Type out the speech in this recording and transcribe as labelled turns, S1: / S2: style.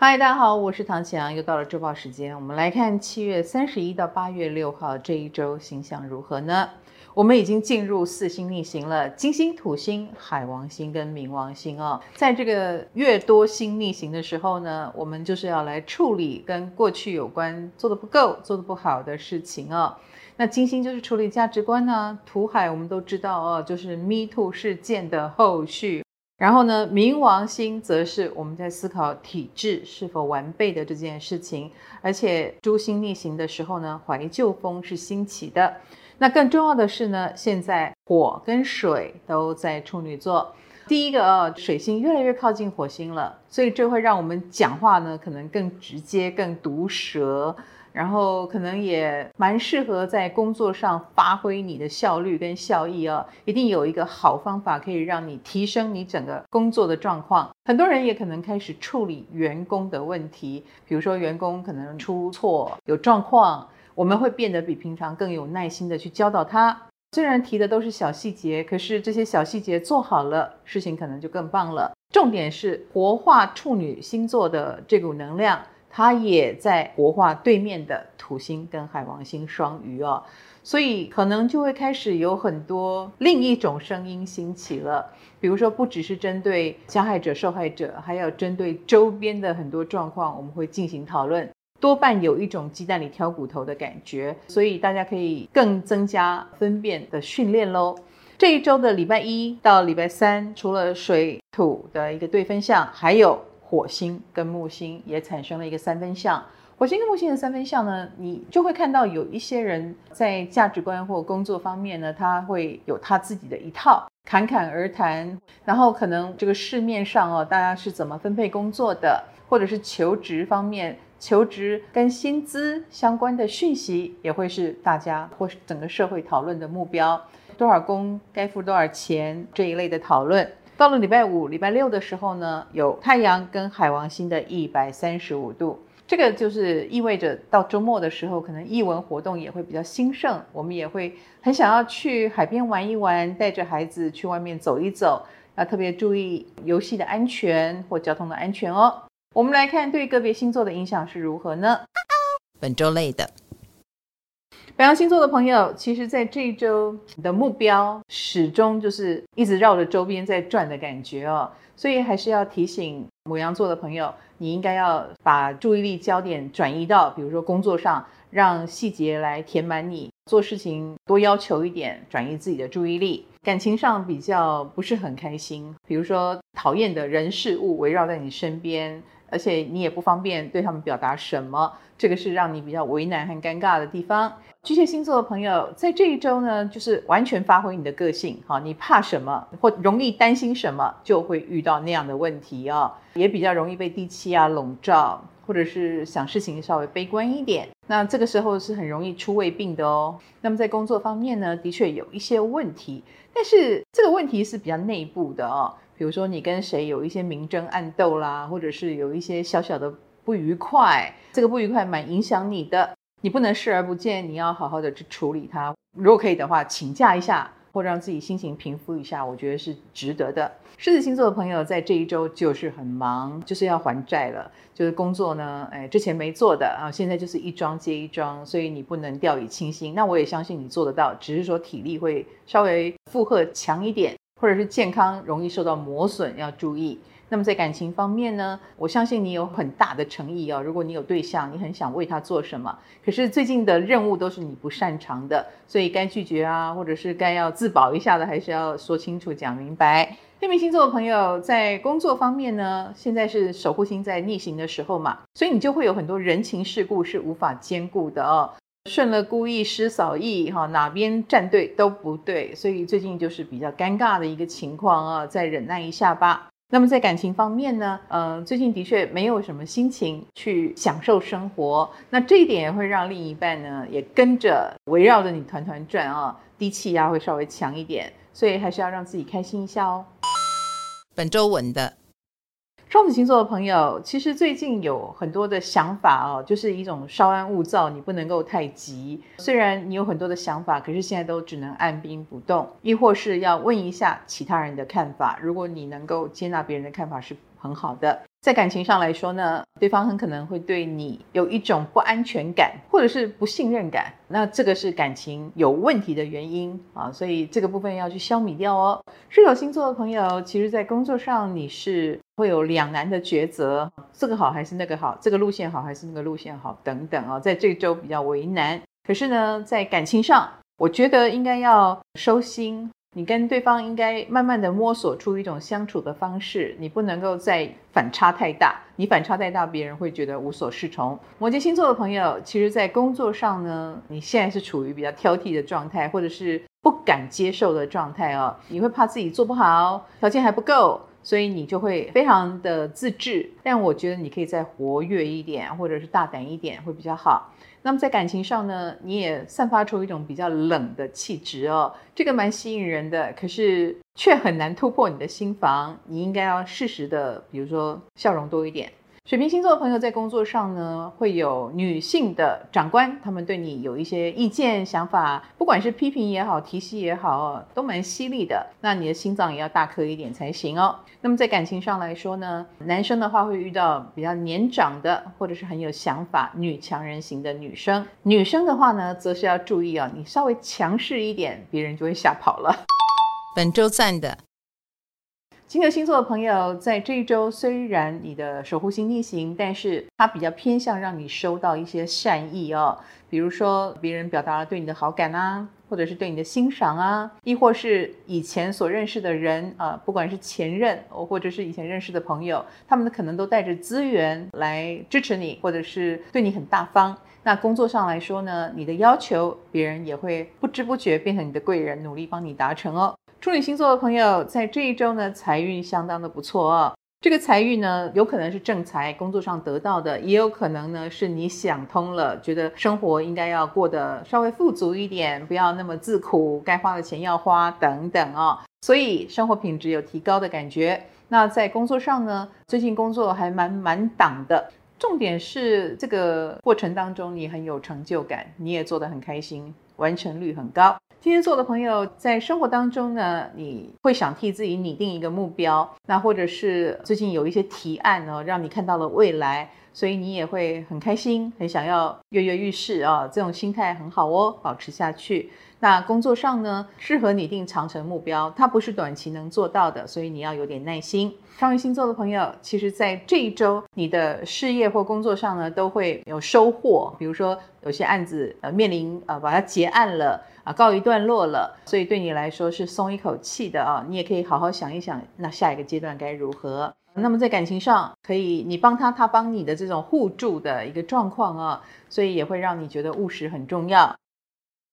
S1: 嗨，大家好，我是唐綺阳，又到了周报时间。我们来看七月三十一到八月六号这一周星象如何呢？我们已经进入四星逆行了，金星、土星、海王星跟冥王星哦。在这个月多星逆行的时候呢，我们就是要来处理跟过去有关做得不够、做得不好的事情哦。那金星就是处理价值观呢、土海我们都知道哦，就是 Me Too 事件的后续。然后呢，冥王星则是我们在思考体制是否完备的这件事情，而且诸星逆行的时候呢，怀旧风是兴起的。那更重要的是呢，现在火跟水都在处女座。第一个啊，水星越来越靠近火星了，所以这会让我们讲话呢，可能更直接、更毒舌。然后可能也蛮适合在工作上发挥你的效率跟效益哦，一定有一个好方法可以让你提升你整个工作的状况。很多人也可能开始处理员工的问题，比如说员工可能出错有状况，我们会变得比平常更有耐心的去教导他。虽然提的都是小细节，可是这些小细节做好了，事情可能就更棒了。重点是活化处女星座的这股能量。它也在活化对面的土星跟海王星双鱼哦，所以可能就会开始有很多另一种声音兴起了。比如说，不只是针对加害者、受害者，还有针对周边的很多状况，我们会进行讨论。多半有一种鸡蛋里挑骨头的感觉，所以大家可以更增加分辨的训练喽。这一周的礼拜一到礼拜三，除了水土的一个对分项，还有。火星跟木星也产生了一个三分相，火星跟木星的三分相呢，你就会看到有一些人在价值观或工作方面呢，他会有他自己的一套，侃侃而谈，然后可能这个市面上哦，大家是怎么分配工作的，或者是求职方面，求职跟薪资相关的讯息，也会是大家或是整个社会讨论的目标，多少工该付多少钱这一类的讨论。到了礼拜五、礼拜六的时候呢，有太阳跟海王星的一百三十五度，这个就是意味着到周末的时候，可能艺文活动也会比较兴盛，我们也会很想要去海边玩一玩，带着孩子去外面走一走，要特别注意游戏的安全或交通的安全哦。我们来看对个别星座的影响是如何呢？
S2: 本周类的。
S1: 白羊星座的朋友，其实在这一周你的目标始终就是一直绕着周边在转的感觉哦，所以还是要提醒牡羊座的朋友，你应该要把注意力焦点转移到，比如说工作上，让细节来填满你做事情，多要求一点，转移自己的注意力。感情上比较不是很开心，比如说讨厌的人事物围绕在你身边，而且你也不方便对他们表达什么，这个是让你比较为难和尴尬的地方。巨蟹星座的朋友，在这一周呢，就是完全发挥你的个性，哈，你怕什么或容易担心什么，就会遇到那样的问题啊，也比较容易被低气压笼罩，或者是想事情稍微悲观一点，那这个时候是很容易出胃病的哦。那么在工作方面呢，的确有一些问题，但是这个问题是比较内部的哦，比如说你跟谁有一些明争暗斗啦，或者是有一些小小的不愉快，这个不愉快蛮影响你的。你不能视而不见，你要好好的去处理它。如果可以的话，请假一下，或让自己心情平复一下，我觉得是值得的。狮子星座的朋友在这一周就是很忙，就是要还债了，就是工作呢，哎，之前没做的啊，现在就是一桩接一桩，所以你不能掉以轻心。那我也相信你做得到，只是说体力会稍微负荷强一点，或者是健康容易受到磨损，要注意。那么在感情方面呢，我相信你有很大的诚意哦。如果你有对象，你很想为他做什么，可是最近的任务都是你不擅长的，所以该拒绝啊，或者是该要自保一下的，还是要说清楚、讲明白。天秤星座的朋友在工作方面呢，现在是守护星在逆行的时候嘛，所以你就会有很多人情世故是无法兼顾的哦。顺了故意，失扫意，哈，哪边站队都不对，所以最近就是比较尴尬的一个情况啊，再忍耐一下吧。那么在感情方面呢，呃，最近的确没有什么心情去享受生活，那这一点也会让另一半呢也跟着围绕着你团团转啊，低气压会稍微强一点，所以还是要让自己开心一下哦。
S2: 本周稳的。
S1: 双子星座的朋友，其实最近有很多的想法哦，就是一种稍安勿躁，你不能够太急。虽然你有很多的想法，可是现在都只能按兵不动，亦或是要问一下其他人的看法。如果你能够接纳别人的看法，是很好的。在感情上来说呢，对方很可能会对你有一种不安全感，或者是不信任感。那这个是感情有问题的原因啊，所以这个部分要去消弭掉哦。射手星座的朋友，其实在工作上你是会有两难的抉择，这个好还是那个好，这个路线好还是那个路线好等等啊，在这周比较为难。可是呢，在感情上，我觉得应该要收心。你跟对方应该慢慢的摸索出一种相处的方式，你不能够再反差太大，你反差太大，别人会觉得无所适从。摩羯星座的朋友，其实，在工作上呢，你现在是处于比较挑剔的状态，或者是不敢接受的状态哦，你会怕自己做不好，条件还不够，所以你就会非常的自制。但我觉得你可以再活跃一点，或者是大胆一点，会比较好。那么在感情上呢，你也散发出一种比较冷的气质哦，这个蛮吸引人的，可是却很难突破你的心房。你应该要适时的，比如说笑容多一点。水瓶星座的朋友在工作上呢，会有女性的长官，他们对你有一些意见、想法，不管是批评也好、提醒也好，都蛮犀利的。那你的心脏也要大颗一点才行哦。那么在感情上来说呢，男生的话会遇到比较年长的，或者是很有想法、女强人型的女生。女生的话呢，则是要注意啊，你稍微强势一点，别人就会吓跑了。
S2: 本周赞的。
S1: 金牛星座的朋友，在这一周虽然你的守护星逆行，但是它比较偏向让你收到一些善意哦，比如说别人表达了对你的好感啊，或者是对你的欣赏啊，亦或是以前所认识的人啊，不管是前任或者是以前认识的朋友，他们可能都带着资源来支持你，或者是对你很大方。那工作上来说呢，你的要求别人也会不知不觉变成你的贵人，努力帮你达成哦。处女星座的朋友在这一周呢，财运相当的不错哦。这个财运呢，有可能是正财，工作上得到的，也有可能呢是你想通了，觉得生活应该要过得稍微富足一点，不要那么自苦，该花的钱要花等等哦。所以生活品质有提高的感觉。那在工作上呢，最近工作还蛮满档的，重点是这个过程当中你很有成就感，你也做得很开心，完成率很高。天蝎座的朋友在生活当中呢，你会想替自己拟定一个目标，那或者是最近有一些提案呢，让你看到了未来，所以你也会很开心，很想要跃跃欲试啊，这种心态很好哦，保持下去。那工作上呢，适合拟定长程目标，它不是短期能做到的，所以你要有点耐心。双鱼星座的朋友，其实在这一周，你的事业或工作上呢，都会有收获。比如说，有些案子呃面临呃把它结案了啊，告一段落了，所以对你来说是松一口气的啊。你也可以好好想一想，那下一个阶段该如何。那么在感情上，可以你帮他，他帮你的这种互助的一个状况啊，所以也会让你觉得务实很重要。